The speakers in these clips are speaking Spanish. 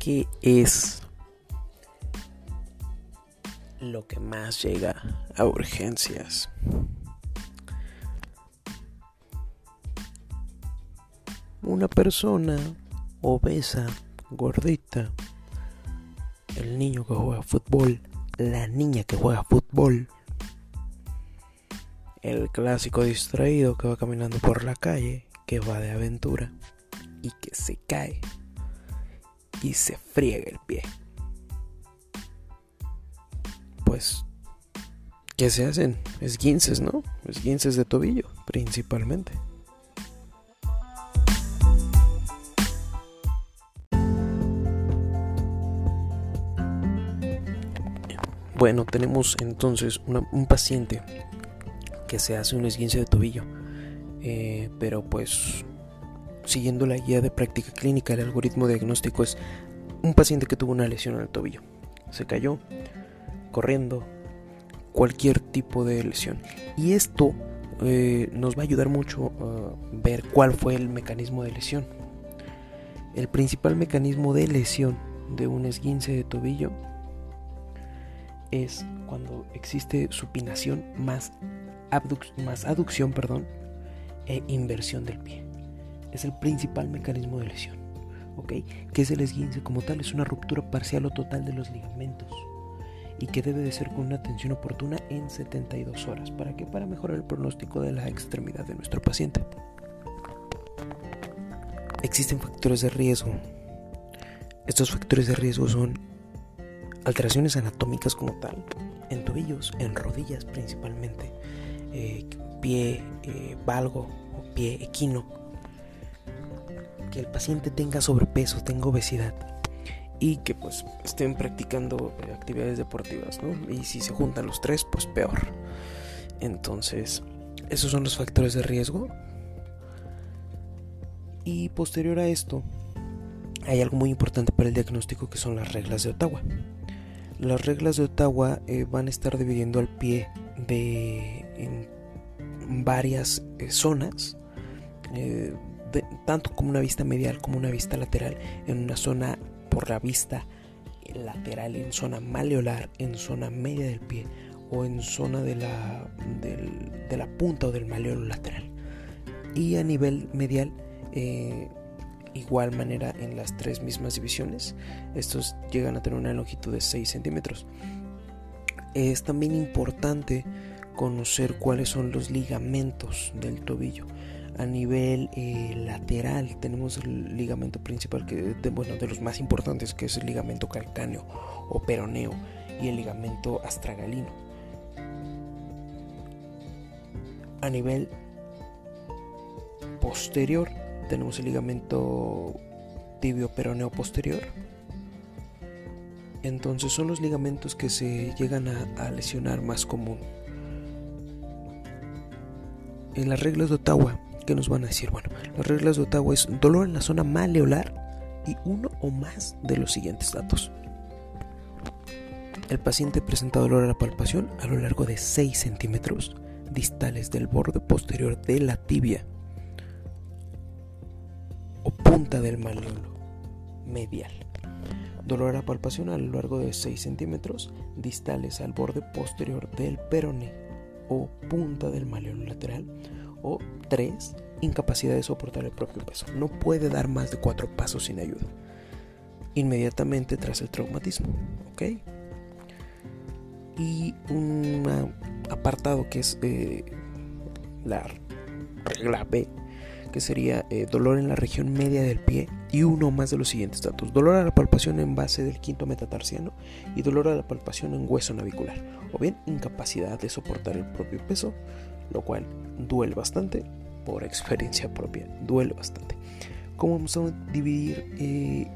¿Qué es lo que más llega a urgencias? Una persona obesa, gordita, el niño que juega fútbol, la niña que juega fútbol, el clásico distraído que va caminando por la calle, que va de aventura y que se cae y se friega el pie. Pues, ¿qué se hacen? Esguinces, ¿no? Esguinces de tobillo, principalmente. Bueno, tenemos entonces un paciente que se hace un esguince de tobillo, eh, pero pues siguiendo la guía de práctica clínica, el algoritmo diagnóstico es un paciente que tuvo una lesión en el tobillo. Se cayó corriendo, cualquier tipo de lesión. Y esto eh, nos va a ayudar mucho a ver cuál fue el mecanismo de lesión. El principal mecanismo de lesión de un esguince de tobillo es cuando existe supinación más, más aducción perdón, e inversión del pie es el principal mecanismo de lesión. ¿Ok? Que es el esguince como tal? Es una ruptura parcial o total de los ligamentos y que debe de ser con una atención oportuna en 72 horas. ¿Para qué? Para mejorar el pronóstico de la extremidad de nuestro paciente. Existen factores de riesgo. Estos factores de riesgo son alteraciones anatómicas como tal, en tobillos, en rodillas principalmente, eh, pie eh, valgo o pie equino, que el paciente tenga sobrepeso, tenga obesidad y que pues estén practicando eh, actividades deportivas, ¿no? Y si se juntan los tres, pues peor. Entonces, esos son los factores de riesgo. Y posterior a esto, hay algo muy importante para el diagnóstico que son las reglas de Ottawa. Las reglas de Ottawa eh, van a estar dividiendo al pie de en varias eh, zonas, tanto como una vista medial como una vista lateral, en una zona por la vista lateral, en zona maleolar, en zona media del pie o en zona de la, de la punta o del maleolo lateral. Y a nivel medial, eh, igual manera en las tres mismas divisiones, estos llegan a tener una longitud de 6 centímetros. Es también importante conocer cuáles son los ligamentos del tobillo. A nivel eh, lateral tenemos el ligamento principal, que de, bueno, de los más importantes, que es el ligamento calcáneo o peroneo y el ligamento astragalino. A nivel posterior tenemos el ligamento tibio peroneo posterior. Entonces son los ligamentos que se llegan a, a lesionar más común. en las reglas de Ottawa, ¿qué nos van a decir? Bueno, las reglas de Ottawa es dolor en la zona maleolar y uno o más de los siguientes datos. El paciente presenta dolor a la palpación a lo largo de 6 centímetros distales del borde posterior de la tibia o punta del maleolo medial. Dolor a la palpación a lo largo de 6 centímetros distales al borde posterior del perone o punta del maleolo lateral. O 3. Incapacidad de soportar el propio peso. No puede dar más de 4 pasos sin ayuda. Inmediatamente tras el traumatismo. Y un apartado que es eh, la regla B que sería eh, dolor en la región media del pie y uno más de los siguientes datos. Dolor a la palpación en base del quinto metatarsiano y dolor a la palpación en hueso navicular. O bien incapacidad de soportar el propio peso, lo cual duele bastante por experiencia propia. Duele bastante. ¿Cómo vamos a dividir eh,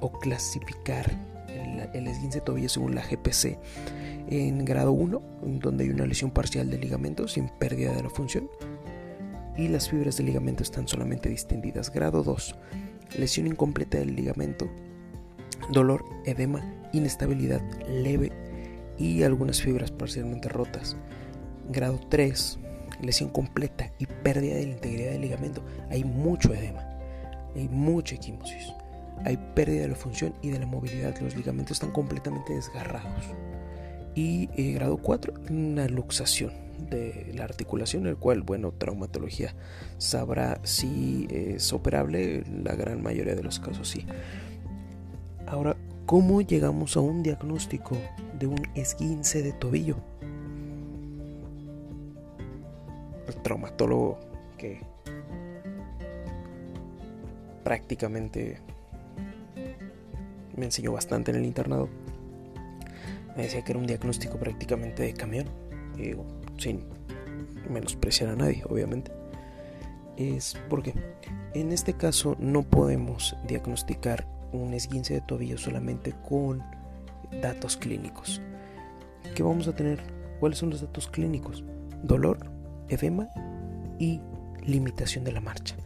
o clasificar el, el esguince tobillo según la GPC? En grado 1, donde hay una lesión parcial del ligamento sin pérdida de la función y las fibras del ligamento están solamente distendidas. Grado 2. Lesión incompleta del ligamento, dolor, edema, inestabilidad leve y algunas fibras parcialmente rotas. Grado 3. Lesión completa y pérdida de la integridad del ligamento. Hay mucho edema, hay mucha equimosis, hay pérdida de la función y de la movilidad. Los ligamentos están completamente desgarrados. Y eh, grado 4, una luxación de la articulación, el cual, bueno, traumatología sabrá si es operable, la gran mayoría de los casos sí. Ahora, ¿cómo llegamos a un diagnóstico de un esguince de tobillo? El traumatólogo que prácticamente me enseñó bastante en el internado me decía que era un diagnóstico prácticamente de camión. Y digo, sin menospreciar a nadie, obviamente, es porque en este caso no podemos diagnosticar un esguince de tobillo solamente con datos clínicos. ¿Qué vamos a tener? ¿Cuáles son los datos clínicos? Dolor, edema y limitación de la marcha.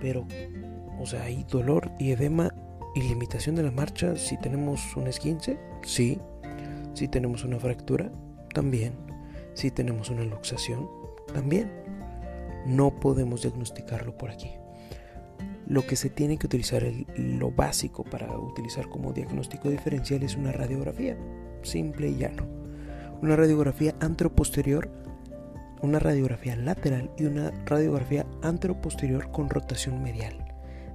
Pero, o sea, hay dolor y edema y limitación de la marcha si tenemos un esguince, sí. Si tenemos una fractura, también. Si tenemos una luxación, también. No podemos diagnosticarlo por aquí. Lo que se tiene que utilizar, lo básico para utilizar como diagnóstico diferencial es una radiografía, simple y llano. Una radiografía anteroposterior, una radiografía lateral y una radiografía anteroposterior con rotación medial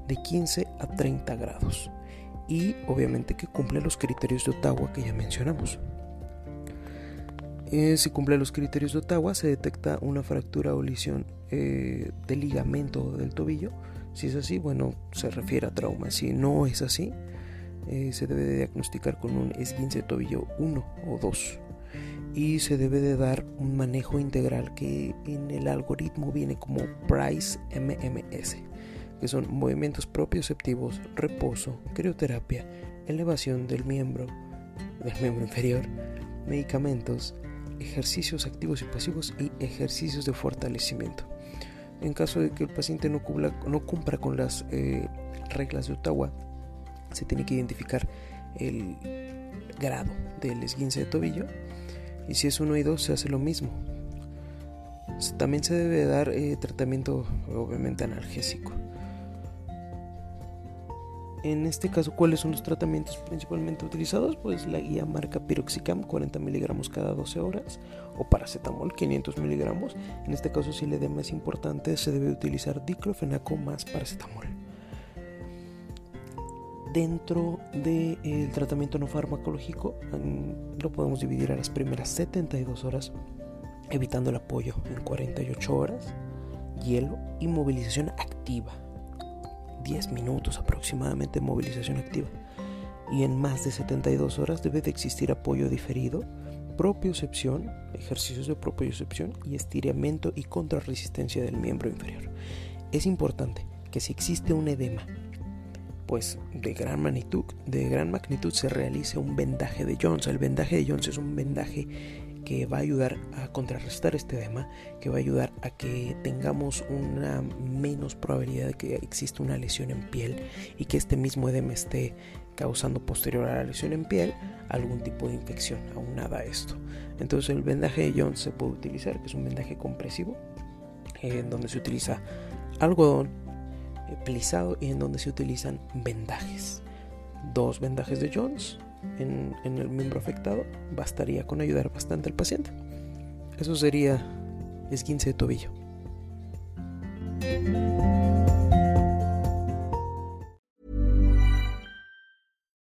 de 15 a 30 grados. Y obviamente que cumple los criterios de Ottawa que ya mencionamos. Eh, si cumple los criterios de Ottawa, se detecta una fractura o lesión eh, del ligamento del tobillo. Si es así, bueno, se refiere a trauma. Si no es así, eh, se debe de diagnosticar con un esguince de tobillo 1 o 2. Y se debe de dar un manejo integral que en el algoritmo viene como Price MMS, que son movimientos propioceptivos, reposo, crioterapia, elevación del miembro, del miembro inferior, medicamentos, ejercicios activos y pasivos y ejercicios de fortalecimiento. En caso de que el paciente no cumpla, no cumpla con las eh, reglas de Ottawa, se tiene que identificar el grado del esguince de tobillo y si es 1 y 2 se hace lo mismo. También se debe dar eh, tratamiento obviamente analgésico. En este caso, ¿cuáles son los tratamientos principalmente utilizados? Pues la guía marca Piroxicam 40 miligramos cada 12 horas o paracetamol 500 miligramos. En este caso, si el edema es importante, se debe utilizar diclofenaco más paracetamol. Dentro del tratamiento no farmacológico, lo podemos dividir a las primeras 72 horas, evitando el apoyo en 48 horas, hielo y movilización activa 10 minutos aproximadamente movilización activa y en más de 72 horas debe de existir apoyo diferido, propiocepción, ejercicios de propiocepción y estiramiento y contrarresistencia del miembro inferior. Es importante que si existe un edema pues de gran magnitud, de gran magnitud se realice un vendaje de Jones. El vendaje de Jones es un vendaje que va a ayudar a contrarrestar este edema, que va a ayudar a que tengamos una menos probabilidad de que exista una lesión en piel y que este mismo edema esté causando posterior a la lesión en piel algún tipo de infección aunada a esto. Entonces el vendaje de Jones se puede utilizar, que es un vendaje compresivo, en donde se utiliza algodón eh, plisado y en donde se utilizan vendajes. Dos vendajes de Jones en, el miembro afectado bastaría con ayudar bastante al paciente. Eso sería esguince de tobillo.